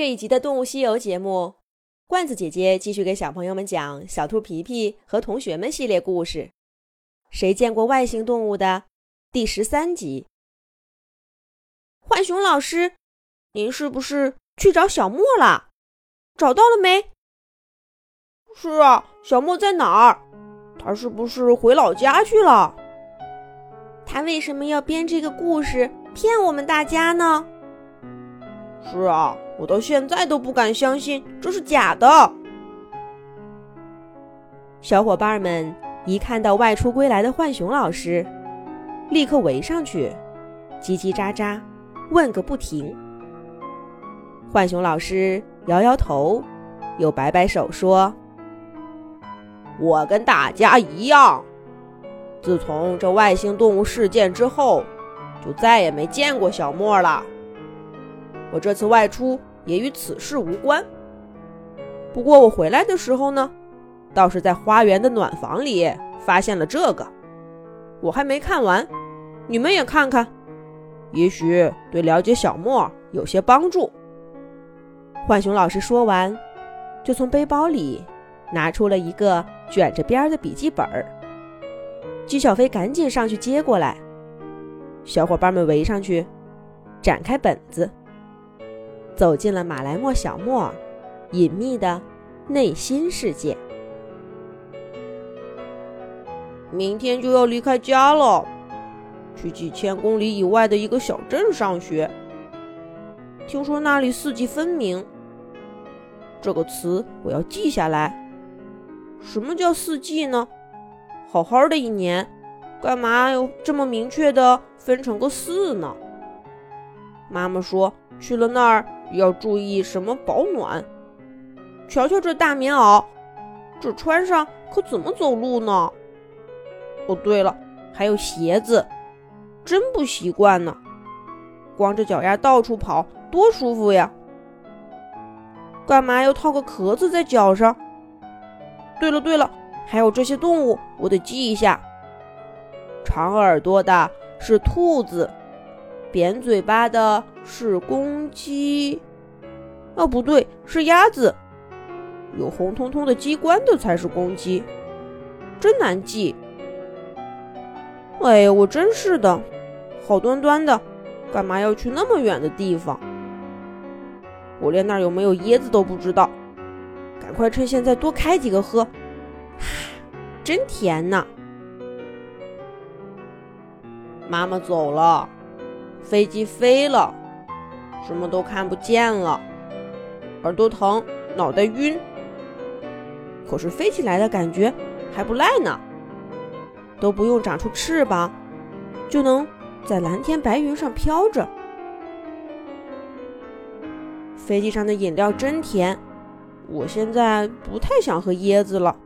这一集的《动物西游》节目，罐子姐姐继续给小朋友们讲《小兔皮皮和同学们》系列故事。谁见过外星动物的第十三集。浣熊老师，您是不是去找小莫了？找到了没？是啊，小莫在哪儿？他是不是回老家去了？他为什么要编这个故事骗我们大家呢？是啊。我到现在都不敢相信这是假的。小伙伴们一看到外出归来的浣熊老师，立刻围上去，叽叽喳喳问个不停。浣熊老师摇摇头，又摆摆手说：“我跟大家一样，自从这外星动物事件之后，就再也没见过小莫了。我这次外出。”也与此事无关。不过我回来的时候呢，倒是在花园的暖房里发现了这个，我还没看完，你们也看看，也许对了解小莫有些帮助。浣熊老师说完，就从背包里拿出了一个卷着边的笔记本儿。姬小飞赶紧上去接过来，小伙伴们围上去，展开本子。走进了马来莫小莫隐秘的内心世界。明天就要离开家了，去几千公里以外的一个小镇上学。听说那里四季分明，这个词我要记下来。什么叫四季呢？好好的一年，干嘛要这么明确的分成个四呢？妈妈说去了那儿。要注意什么保暖？瞧瞧这大棉袄，这穿上可怎么走路呢？哦，对了，还有鞋子，真不习惯呢。光着脚丫到处跑，多舒服呀！干嘛要套个壳子在脚上？对了对了，还有这些动物，我得记一下。长耳朵的是兔子。扁嘴巴的是公鸡，哦，不对，是鸭子。有红彤彤的鸡冠的才是公鸡，真难记。哎呀，我真是的，好端端的，干嘛要去那么远的地方？我连那儿有没有椰子都不知道。赶快趁现在多开几个喝，真甜呐！妈妈走了。飞机飞了，什么都看不见了，耳朵疼，脑袋晕。可是飞起来的感觉还不赖呢，都不用长出翅膀，就能在蓝天白云上飘着。飞机上的饮料真甜，我现在不太想喝椰子了。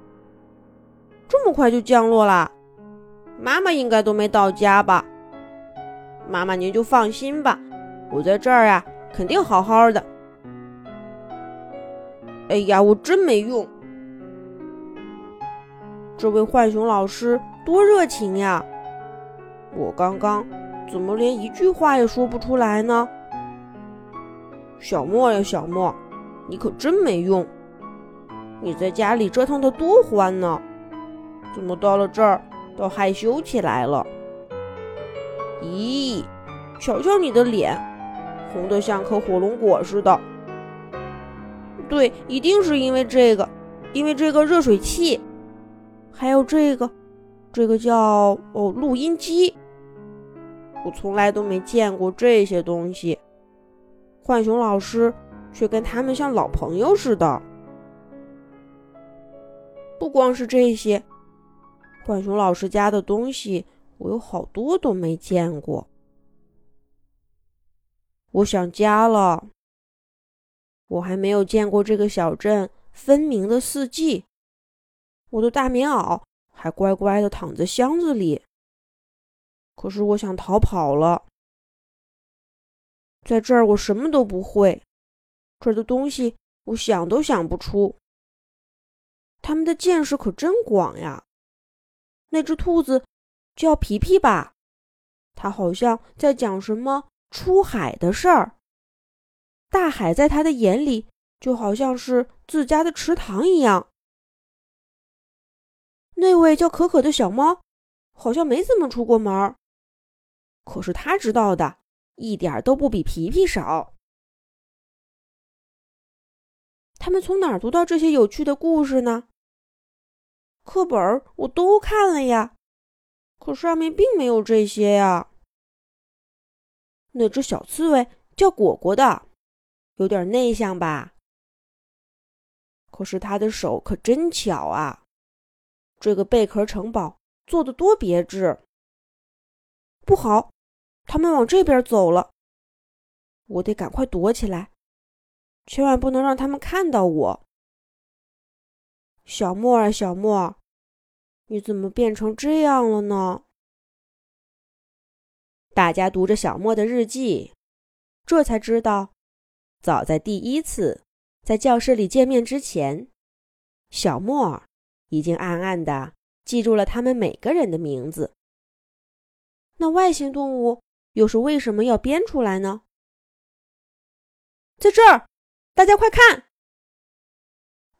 这么快就降落啦？妈妈应该都没到家吧？妈妈，您就放心吧，我在这儿啊，肯定好好的。哎呀，我真没用！这位浣熊老师多热情呀！我刚刚怎么连一句话也说不出来呢？小莫呀，小莫，你可真没用！你在家里折腾的多欢呢，怎么到了这儿倒害羞起来了？咦，瞧瞧你的脸，红得像颗火龙果似的。对，一定是因为这个，因为这个热水器，还有这个，这个叫哦录音机。我从来都没见过这些东西，浣熊老师却跟他们像老朋友似的。不光是这些，浣熊老师家的东西。我有好多都没见过，我想家了。我还没有见过这个小镇分明的四季，我的大棉袄还乖乖的躺在箱子里。可是我想逃跑了，在这儿我什么都不会，这儿的东西我想都想不出。他们的见识可真广呀，那只兔子。叫皮皮吧，他好像在讲什么出海的事儿。大海在他的眼里就好像是自家的池塘一样。那位叫可可的小猫好像没怎么出过门儿，可是他知道的一点都不比皮皮少。他们从哪儿读到这些有趣的故事呢？课本我都看了呀，可上面并没有这些呀。那只小刺猬叫果果的，有点内向吧？可是他的手可真巧啊！这个贝壳城堡做的多别致。不好，他们往这边走了，我得赶快躲起来。千万不能让他们看到我，小莫啊，小莫，你怎么变成这样了呢？大家读着小莫的日记，这才知道，早在第一次在教室里见面之前，小莫已经暗暗的记住了他们每个人的名字。那外星动物又是为什么要编出来呢？在这儿。大家快看！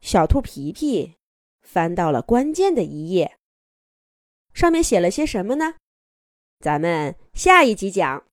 小兔皮皮翻到了关键的一页，上面写了些什么呢？咱们下一集讲。